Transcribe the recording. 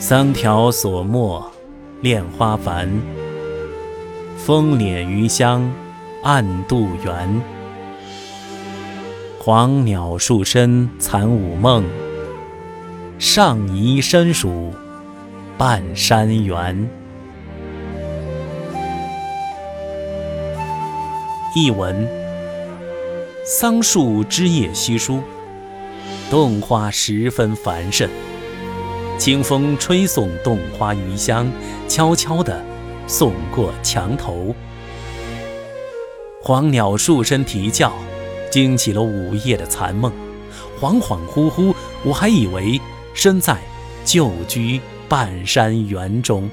桑条索没恋花繁，风敛余香暗度园。黄鸟数声残午梦，上移深属半山园。译文：桑树枝叶稀疏，洞花十分繁盛。清风吹送洞花余香，悄悄地送过墙头。黄鸟树身啼叫，惊起了午夜的残梦。恍恍惚惚，我还以为身在旧居半山园中。